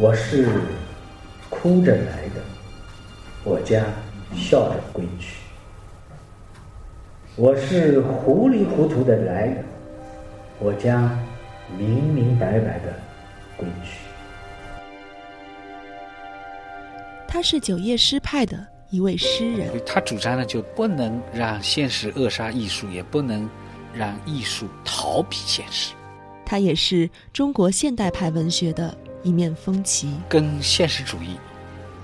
我是哭着来的，我将笑着归去。我是糊里糊涂的来的，我将明明白白的归去。他是九叶诗派的一位诗人，他主张呢，就不能让现实扼杀艺术，也不能让艺术逃避现实。他也是中国现代派文学的一面风旗。跟现实主义、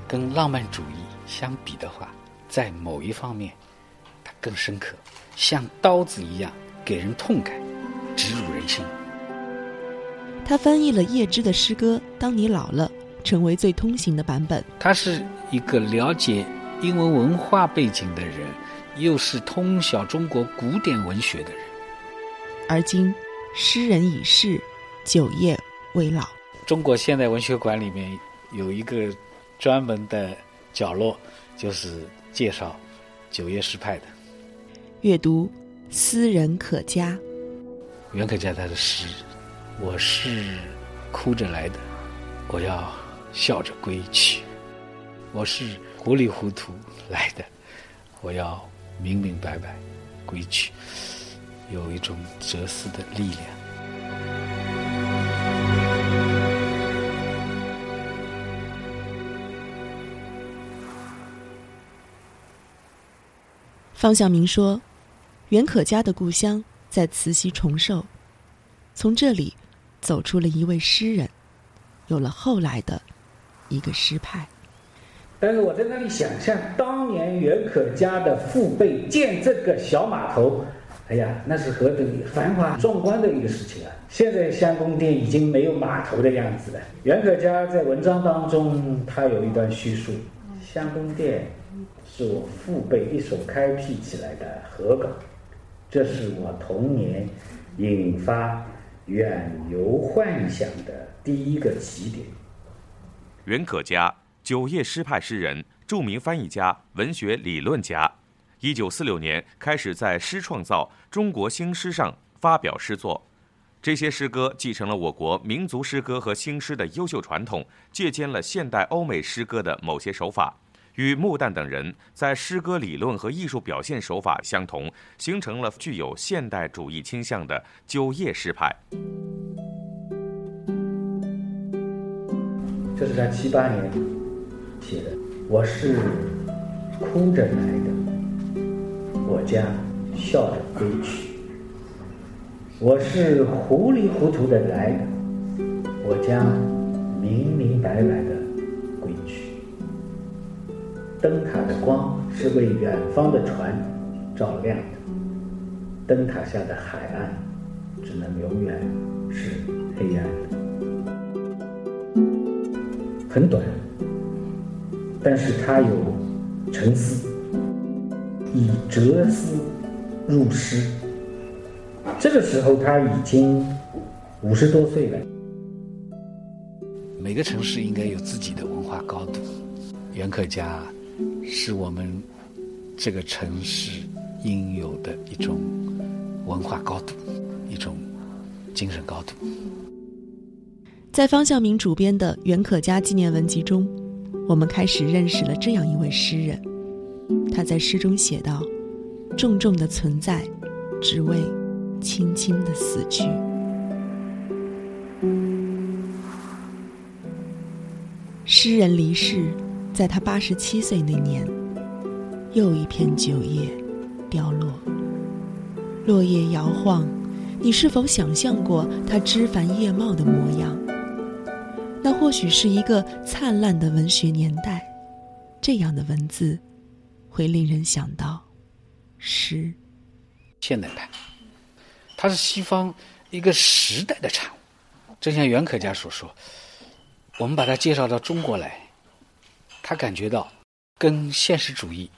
跟浪漫主义相比的话，在某一方面，它更深刻，像刀子一样给人痛感，直入人心。他翻译了叶芝的诗歌《当你老了》。成为最通行的版本。他是一个了解英文文化背景的人，又是通晓中国古典文学的人。而今，诗人已逝，酒业未老。中国现代文学馆里面有一个专门的角落，就是介绍九叶诗派的。阅读斯人可嘉。袁可嘉他的诗，我是哭着来的，我要。笑着归去，我是糊里糊涂来的，我要明明白白归去，有一种哲思的力量。方向明说，袁可嘉的故乡在慈溪崇寿，从这里走出了一位诗人，有了后来的。一个诗派，但是我在那里想象当年袁可嘉的父辈建这个小码头，哎呀，那是何等繁华壮观的一个事情啊！现在香宫殿已经没有码头的样子了。袁可嘉在文章当中，他有一段叙述：香宫殿是我父辈一手开辟起来的河港，这是我童年引发远游幻想的第一个起点。袁可嘉，九叶诗派诗人，著名翻译家、文学理论家。一九四六年开始在《诗创造》《中国新诗》上发表诗作，这些诗歌继承了我国民族诗歌和新诗的优秀传统，借鉴了现代欧美诗歌的某些手法，与穆旦等人在诗歌理论和艺术表现手法相同，形成了具有现代主义倾向的九叶诗派。这是他七八年写的。我是哭着来的，我将笑着归去。我是糊里糊涂的来的，我将明明白白的。灯塔的光是为远方的船照亮的，灯塔下的海岸只能永远是黑暗的。很短，但是他有沉思，以哲思入诗。这个时候他已经五十多岁了。每个城市应该有自己的文化高度，袁可嘉是我们这个城市应有的一种文化高度，一种精神高度。在方向明主编的袁可嘉纪念文集中，我们开始认识了这样一位诗人。他在诗中写道：“重重的存在，只为轻轻的死去。”诗人离世，在他八十七岁那年，又一片酒叶凋落，落叶摇晃。你是否想象过他枝繁叶茂的模样？那或许是一个灿烂的文学年代，这样的文字会令人想到诗。现代派，它是西方一个时代的产物，正像袁可嘉所说，我们把它介绍到中国来，他感觉到跟现实主义、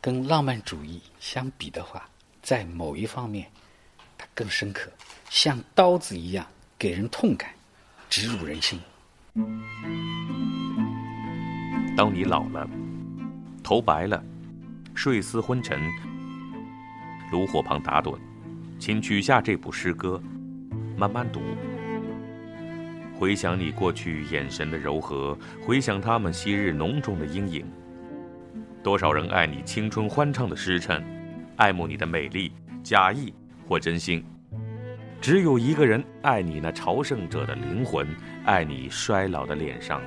跟浪漫主义相比的话，在某一方面，它更深刻，像刀子一样给人痛感，直入人心。当你老了，头白了，睡思昏沉，炉火旁打盹，请取下这部诗歌，慢慢读。回想你过去眼神的柔和，回想他们昔日浓重的阴影。多少人爱你青春欢畅的时辰，爱慕你的美丽，假意或真心。只有一个人爱你那朝圣者的灵魂，爱你衰老的脸上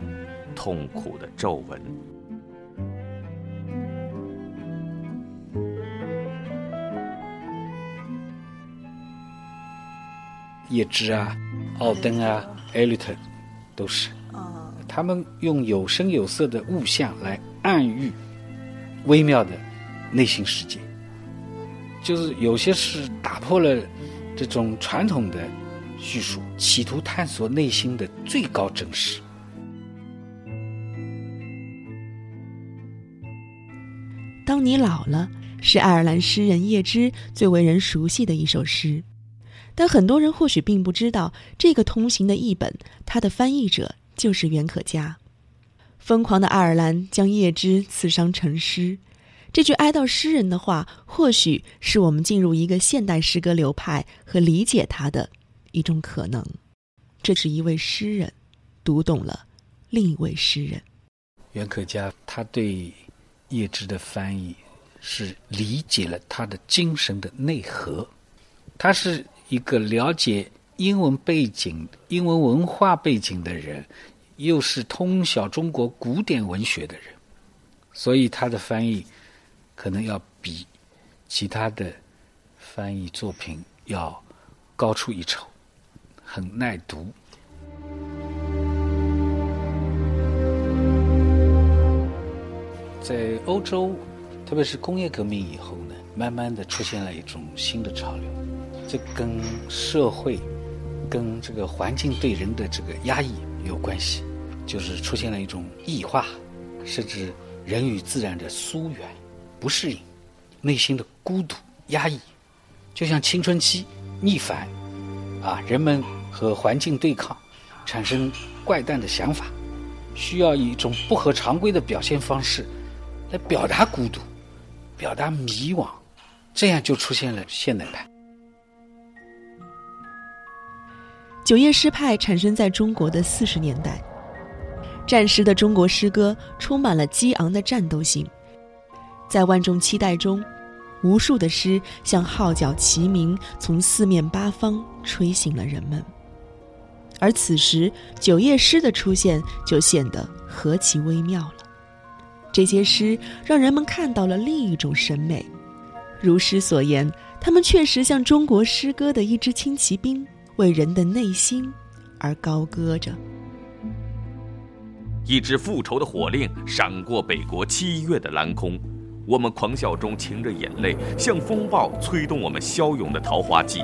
痛苦的皱纹。叶芝啊，奥登啊，艾略特，都是。他们用有声有色的物象来暗喻微妙的内心世界，就是有些是打破了这种传统的叙述，企图探索内心的最高真实。当你老了，是爱尔兰诗人叶芝最为人熟悉的一首诗。但很多人或许并不知道，这个通行的译本，它的翻译者就是袁可嘉。疯狂的爱尔兰将叶芝刺伤成诗，这句哀悼诗人的话，或许是我们进入一个现代诗歌流派和理解它的一种可能。这是一位诗人读懂了另一位诗人。袁可嘉他对叶芝的翻译是理解了他的精神的内核，他是。一个了解英文背景、英文文化背景的人，又是通晓中国古典文学的人，所以他的翻译可能要比其他的翻译作品要高出一筹，很耐读。在欧洲，特别是工业革命以后呢，慢慢的出现了一种新的潮流。这跟社会、跟这个环境对人的这个压抑有关系，就是出现了一种异化，甚至人与自然的疏远、不适应、内心的孤独、压抑，就像青春期逆反，啊，人们和环境对抗，产生怪诞的想法，需要一种不合常规的表现方式来表达孤独、表达迷惘，这样就出现了现代派。九叶诗派产生在中国的四十年代，战时的中国诗歌充满了激昂的战斗性，在万众期待中，无数的诗像号角齐鸣，从四面八方吹醒了人们。而此时，九叶诗的出现就显得何其微妙了。这些诗让人们看到了另一种审美，如诗所言，他们确实像中国诗歌的一支轻骑兵。为人的内心而高歌着。一支复仇的火令闪过北国七月的蓝空，我们狂笑中噙着眼泪，像风暴催动我们骁勇的桃花季。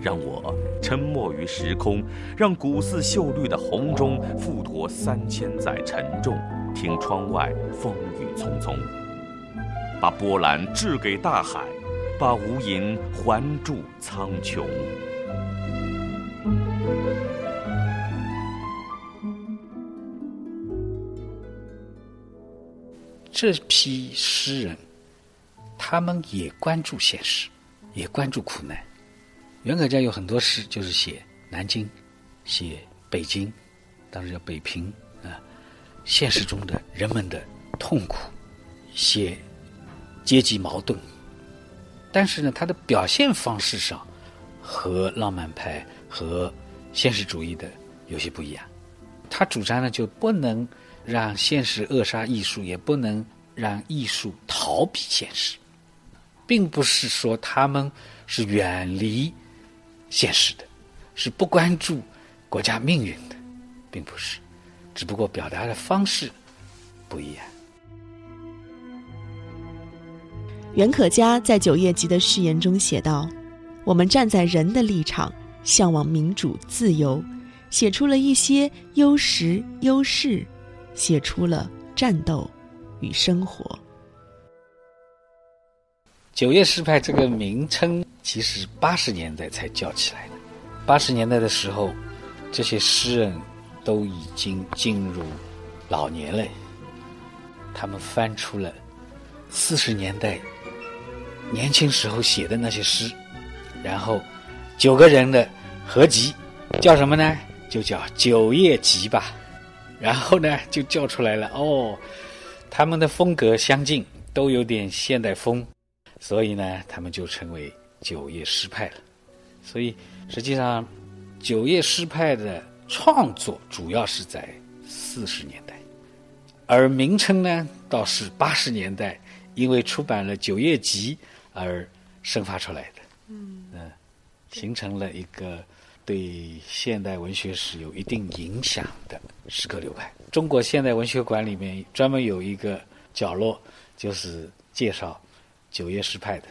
让我沉没于时空，让古寺秀绿的红钟附托三千载沉重，听窗外风雨匆匆，把波澜掷给大海，把无垠还注苍穹。这批诗人，他们也关注现实，也关注苦难。袁可嘉有很多诗，就是写南京，写北京，当时叫北平啊，现实中的人们的痛苦，写阶级矛盾。但是呢，他的表现方式上和浪漫派和现实主义的有些不一样。他主张呢，就不能。让现实扼杀艺术，也不能让艺术逃避现实，并不是说他们是远离现实的，是不关注国家命运的，并不是，只不过表达的方式不一样。袁可嘉在《九叶集》的序言中写道：“我们站在人的立场，向往民主、自由，写出了一些优时优势，写出了战斗与生活。九叶诗派这个名称，其实八十年代才叫起来的。八十年代的时候，这些诗人都已经进入老年了，他们翻出了四十年代年轻时候写的那些诗，然后九个人的合集，叫什么呢？就叫《九叶集》吧。然后呢，就叫出来了哦，他们的风格相近，都有点现代风。所以呢，他们就成为九叶诗派了。所以实际上，九叶诗派的创作主要是在四十年代，而名称呢，倒是八十年代因为出版了《九叶集》而生发出来的。嗯，形成了一个对现代文学史有一定影响的诗歌流派。中国现代文学馆里面专门有一个角落，就是介绍。九叶诗派的，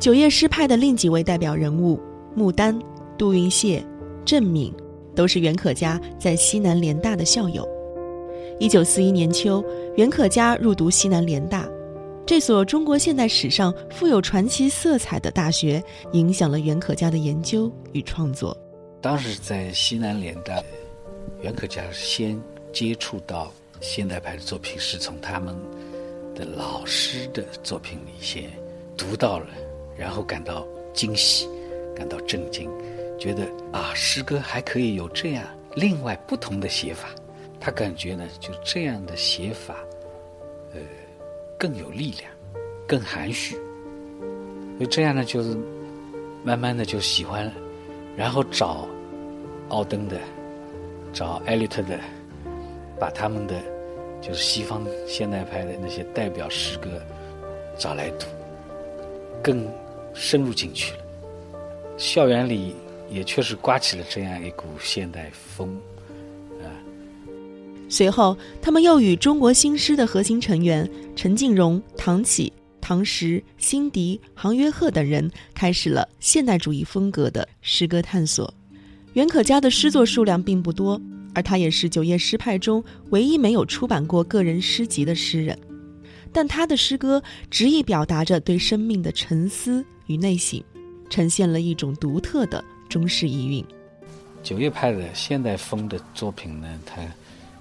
九叶诗派的另几位代表人物穆丹、杜云谢、郑敏，都是袁可嘉在西南联大的校友。一九四一年秋，袁可嘉入读西南联大，这所中国现代史上富有传奇色彩的大学，影响了袁可嘉的研究与创作。当时在西南联大，袁可嘉先。接触到现代派的作品，是从他们的老师的作品里先读到了，然后感到惊喜，感到震惊，觉得啊，诗歌还可以有这样另外不同的写法。他感觉呢，就这样的写法，更有力量，更含蓄。所以这样呢，就是慢慢的就喜欢，然后找奥登的，找艾略特的。把他们的就是西方现代派的那些代表诗歌找来读，更深入进去了。校园里也确实刮起了这样一股现代风，随后，他们又与中国新诗的核心成员陈静荣、唐启、唐实、辛迪、杭约鹤等人开始了现代主义风格的诗歌探索。袁可嘉的诗作数量并不多。而他也是九叶诗派中唯一没有出版过个人诗集的诗人，但他的诗歌执意表达着对生命的沉思与内省，呈现了一种独特的中式意蕴。九叶派的现代风的作品呢，它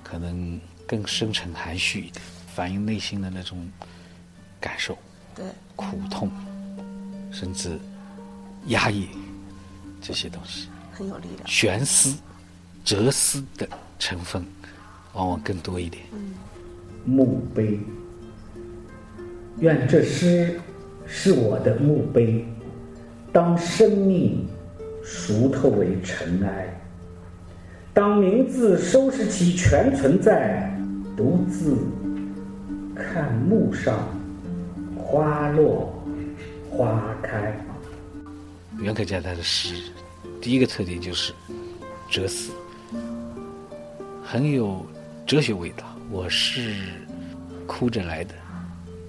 可能更深沉含蓄一点，反映内心的那种感受，对苦痛，甚至压抑这些东西，很有力量，悬思。哲思的成分往往更多一点。墓碑，愿这诗是我的墓碑。当生命熟透为尘埃，当名字收拾起全存在，独自看墓上花落花开。袁可嘉他的诗，第一个特点就是哲思。很有哲学味道。我是哭着来的，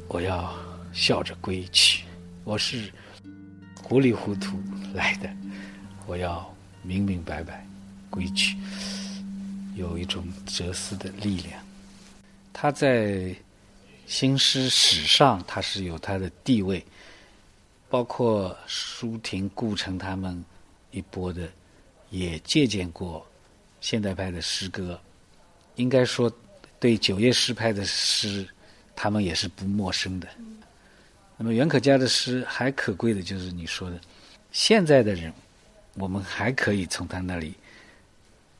我要笑着归去；我是糊里糊涂来的，我要明明白白归去。有一种哲思的力量。他在新诗史上，他是有他的地位，包括舒婷、顾城他们一波的，也借鉴过现代派的诗歌。应该说，对九叶诗派的诗，他们也是不陌生的。那么袁可嘉的诗还可贵的就是你说的，现在的人，我们还可以从他那里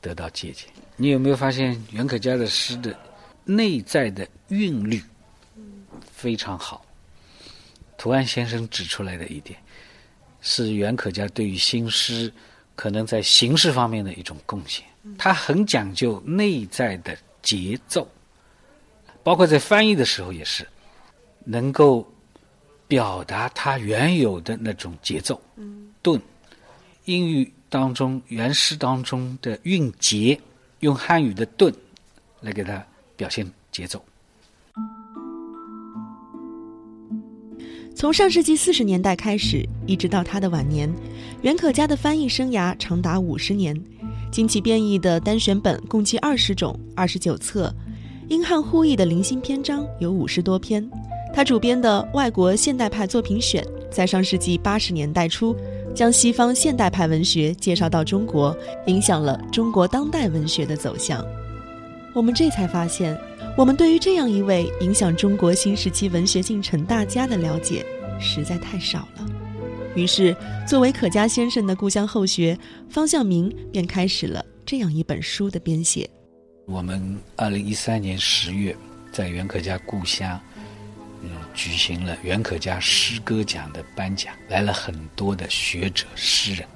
得到借鉴。你有没有发现袁可嘉的诗的内在的韵律非常好？图安先生指出来的一点，是袁可嘉对于新诗可能在形式方面的一种贡献。他很讲究内在的节奏，包括在翻译的时候也是，能够表达他原有的那种节奏、顿。英语当中原诗当中的韵节，用汉语的顿来给他表现节奏。从上世纪四十年代开始，一直到他的晚年，袁可嘉的翻译生涯长达五十年。经其编译的单选本共计二十种、二十九册，英汉互译的零星篇章有五十多篇。他主编的《外国现代派作品选》在上世纪八十年代初，将西方现代派文学介绍到中国，影响了中国当代文学的走向。我们这才发现，我们对于这样一位影响中国新时期文学进程大家的了解，实在太少了。于是，作为可嘉先生的故乡后学，方向明便开始了这样一本书的编写。我们二零一三年十月在袁可嘉故乡，嗯，举行了袁可嘉诗歌奖的颁奖，来了很多的学者诗人，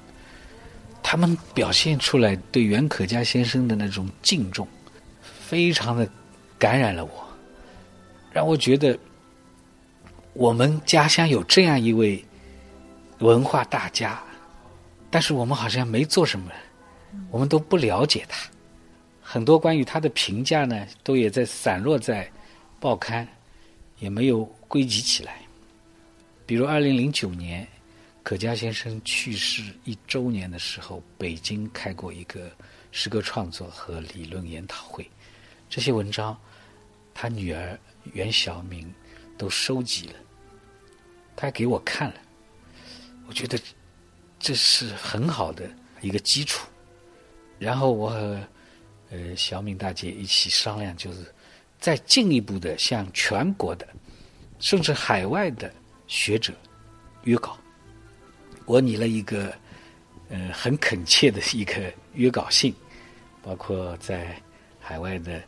他们表现出来对袁可嘉先生的那种敬重，非常的感染了我，让我觉得我们家乡有这样一位。文化大家，但是我们好像没做什么，我们都不了解他。很多关于他的评价呢，都也在散落在报刊，也没有归集起来。比如二零零九年，可嘉先生去世一周年的时候，北京开过一个诗歌创作和理论研讨会，这些文章，他女儿袁晓明都收集了，他给我看了。我觉得这是很好的一个基础，然后我和呃小敏大姐一起商量，就是再进一步的向全国的，甚至海外的学者约稿。我拟了一个呃很恳切的一个约稿信，包括在海外的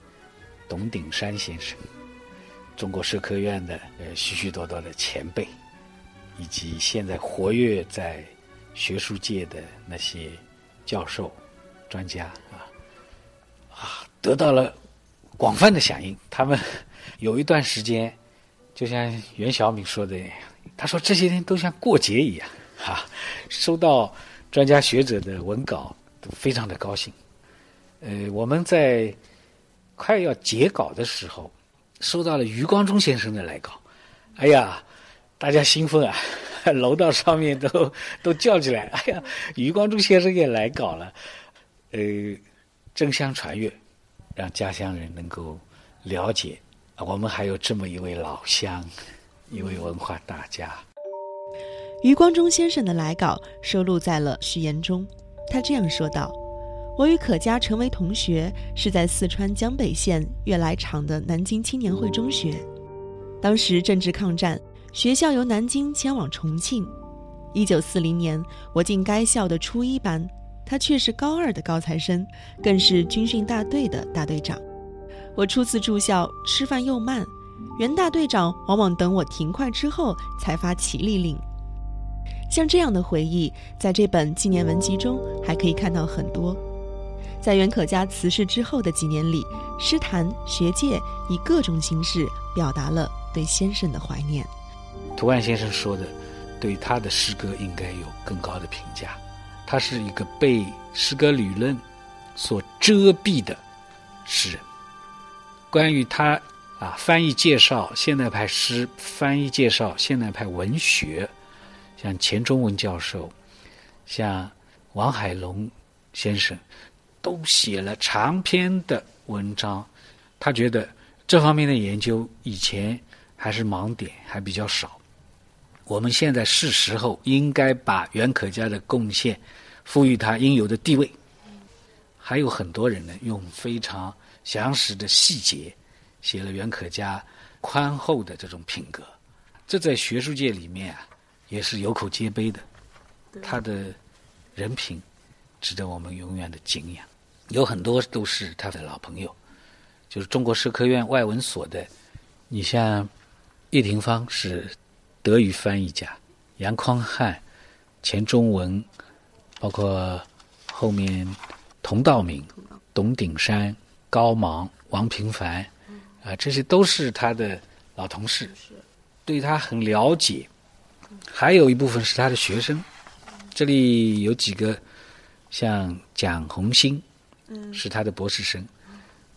董鼎山先生、中国社科院的呃许许多多的前辈。以及现在活跃在学术界的那些教授、专家啊，啊，得到了广泛的响应。他们有一段时间，就像袁晓敏说的，他说这些天都像过节一样，哈，收到专家学者的文稿都非常的高兴。呃，我们在快要截稿的时候，收到了余光中先生的来稿，哎呀。大家兴奋啊，楼道上面都都叫起来！哎呀，余光中先生也来稿了，呃，争相传阅，让家乡人能够了解，我们还有这么一位老乡，一位文化大家。余光中先生的来稿收录在了序言中，他这样说道：“我与可嘉成为同学，是在四川江北县悦来场的南京青年会中学，当时正值抗战。”学校由南京迁往重庆。一九四零年，我进该校的初一班，他却是高二的高材生，更是军训大队的大队长。我初次住校，吃饭又慢，袁大队长往往等我停快之后才发起立令。像这样的回忆，在这本纪念文集中还可以看到很多。在袁可嘉辞世之后的几年里，诗坛学界以各种形式表达了对先生的怀念。涂岸先生说的，对他的诗歌应该有更高的评价。他是一个被诗歌理论所遮蔽的诗人。关于他啊，翻译介绍现代派诗，翻译介绍现代派文学，像钱钟文教授，像王海龙先生，都写了长篇的文章。他觉得这方面的研究以前还是盲点，还比较少。我们现在是时候应该把袁可嘉的贡献赋予他应有的地位。还有很多人呢，用非常详实的细节写了袁可嘉宽厚的这种品格，这在学术界里面啊也是有口皆碑的。他的人品值得我们永远的敬仰。有很多都是他的老朋友，就是中国社科院外文所的，你像叶廷芳是。德语翻译家杨匡汉、钱钟文，包括后面佟道明、董鼎山、高芒、王平凡，啊，这些都是他的老同事，对他很了解。还有一部分是他的学生，这里有几个，像蒋红星，是他的博士生，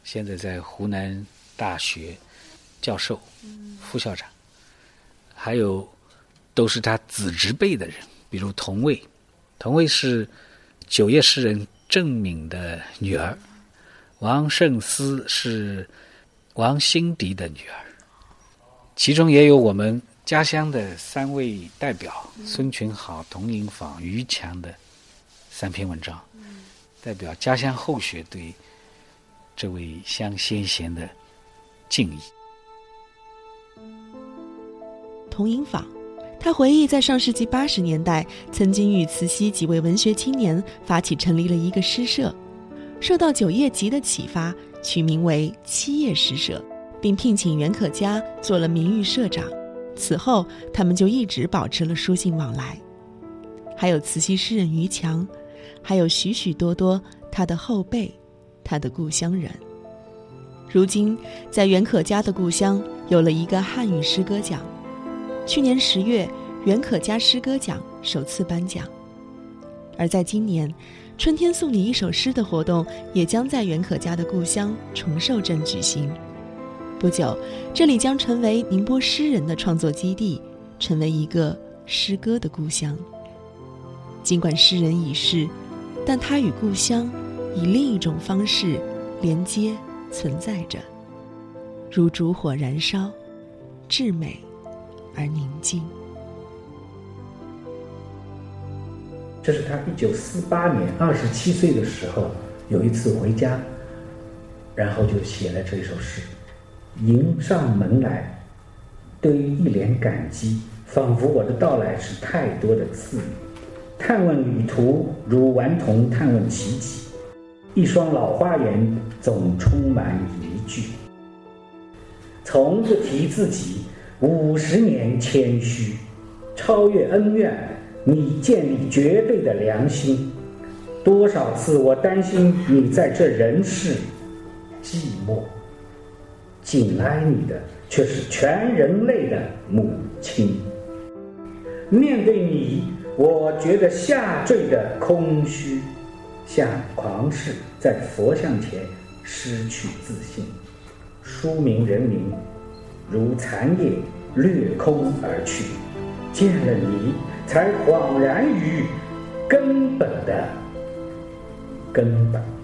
现在在湖南大学教授、副校长。还有都是他子侄辈的人，比如童卫，同为是九叶诗人郑敏的女儿，王胜思是王辛迪的女儿，其中也有我们家乡的三位代表孙群好、童银坊、于强的三篇文章，代表家乡后学对这位乡先贤的敬意。童银坊，他回忆在上世纪八十年代，曾经与慈溪几位文学青年发起成立了一个诗社，受到九叶集的启发，取名为七叶诗社，并聘请袁可嘉做了名誉社长。此后，他们就一直保持了书信往来。还有慈溪诗人于强，还有许许多多他的后辈，他的故乡人。如今，在袁可嘉的故乡有了一个汉语诗歌奖。去年十月，袁可嘉诗歌奖首次颁奖。而在今年，春天送你一首诗的活动也将在袁可嘉的故乡崇寿镇举行。不久，这里将成为宁波诗人的创作基地，成为一个诗歌的故乡。尽管诗人已逝，但他与故乡以另一种方式连接存在着，如烛火燃烧，至美。而宁静。这是他一九四八年二十七岁的时候，有一次回家，然后就写了这一首诗。迎上门来，对于一脸感激，仿佛我的到来是太多的赐予。探问旅途，如顽童探问奇迹。一双老花眼，总充满疑惧。从不提自己。五十年谦虚，超越恩怨，你建立绝对的良心。多少次我担心你在这人世寂寞，紧挨你的却是全人类的母亲。面对你，我觉得下坠的空虚，像狂士在佛像前失去自信。书名人名。如残叶掠空而去，见了你，才恍然于根本的根本。